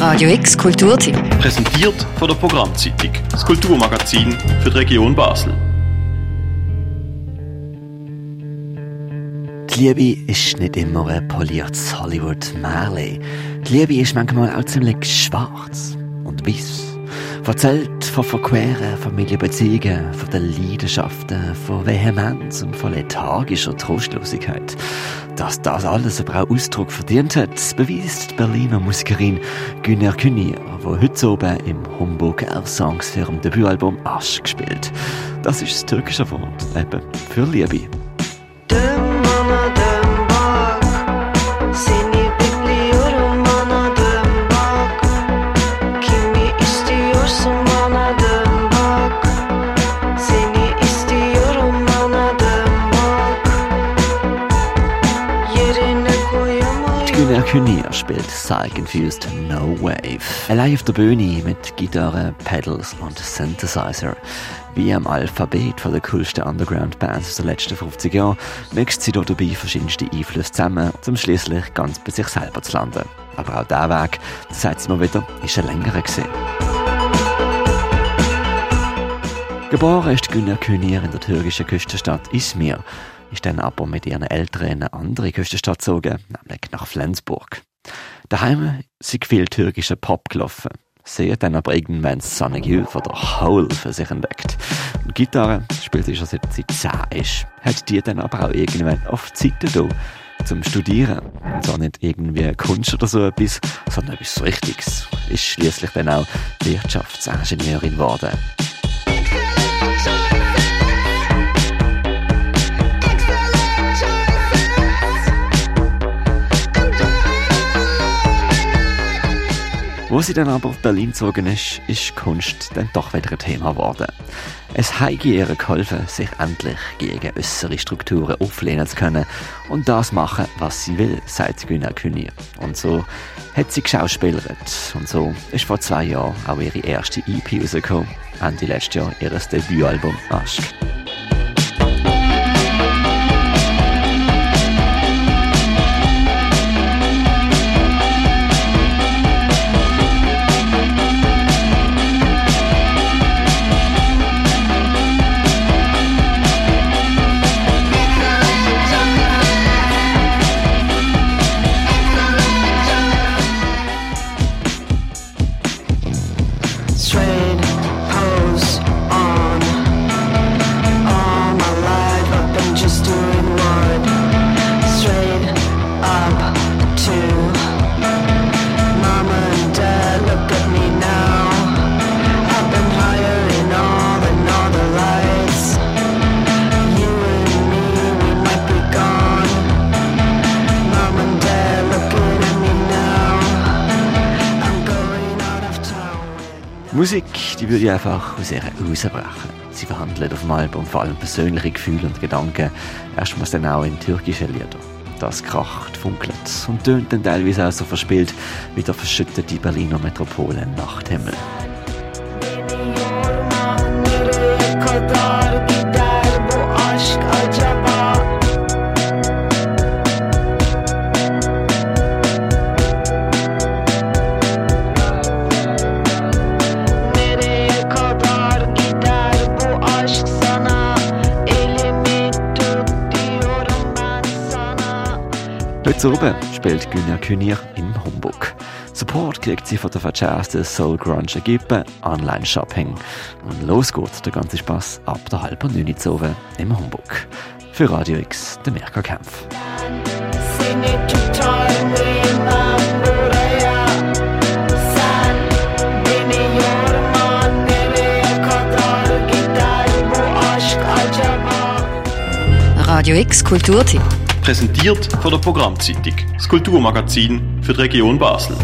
Radio X Kulturtipp. Präsentiert von der Programmzeitung, das Kulturmagazin für die Region Basel. Die Liebe ist nicht immer ein poliertes Hollywood-Märchen. Die Liebe ist manchmal auch ziemlich schwarz und weiß. Erzählt von verqueren Familienbeziehungen, von den Leidenschaften, von Vehemenz und von lethargischer Trostlosigkeit. Dass das alles aber auch Ausdruck verdient hat, beweist die Berliner Musikerin Günner Künier, die heute oben im Homburg Elf Songs für ihrem Debütalbum Asch gespielt. Das ist das türkische Wort eben für Liebe. Künier spielt Psych-infused No Wave. Allein auf der Bühne mit Gitarre, Pedals und Synthesizer. Wie am Alphabet von der coolsten Underground-Bands aus den letzten 50 Jahren mixt sie dort dabei verschiedenste Einflüsse zusammen, um schließlich ganz bei sich selber zu landen. Aber auch der Weg, das sagt sie mal wieder, ist ein längerer gewesen. Geboren ist Günner Künier in der türkischen Küstenstadt Izmir, ist dann aber mit ihren Eltern in eine andere Küstenstadt gezogen, nämlich nach Flensburg. Daheim sind viel türkische Pop gelaufen. Sie hat dann aber irgendwann Sonic Youth oder Hole für sich entdeckt. Und Gitarre spielt sie schon seit sie 10 ist. Hat die dann aber auch irgendwann oft Zeit da zum Studieren. Und zwar nicht irgendwie Kunst oder so etwas, sondern etwas Richtiges. Ist schließlich dann auch Wirtschaftsingenieurin geworden. Wo sie dann aber auf Berlin gezogen ist, ist Kunst dann doch wieder ein Thema geworden. Es hat ihr geholfen, sich endlich gegen äußere Strukturen auflehnen zu können und das machen, was sie will, sagt Günnar Künier. Und so hat sie geschauspielert. Und so ist vor zwei Jahren auch ihre erste EP rausgekommen. Ende letztes Jahr ihr Debütalbum Aschk. Musik, die würde ich einfach aus ihr rausbrechen. Sie verhandelt auf dem Album vor allem persönliche Gefühle und Gedanken, erstmals dann auch in türkischen Liedern. Das kracht, funkelt und tönt dann teilweise auch so verspielt wie der verschüttete Berliner Metropole Nachthimmel. Heute oben spielt Günja Künier in Homburg. Support kriegt sie von der verchasten Soul Grunge Equipe Online Shopping. Und los geht der ganze Spaß ab der halben neun oben im Homburg. Für Radio X, der Mirka acaba? Radio X Kulturtipp. Präsentiert von der Programmzeitung, das Kulturmagazin für die Region Basel.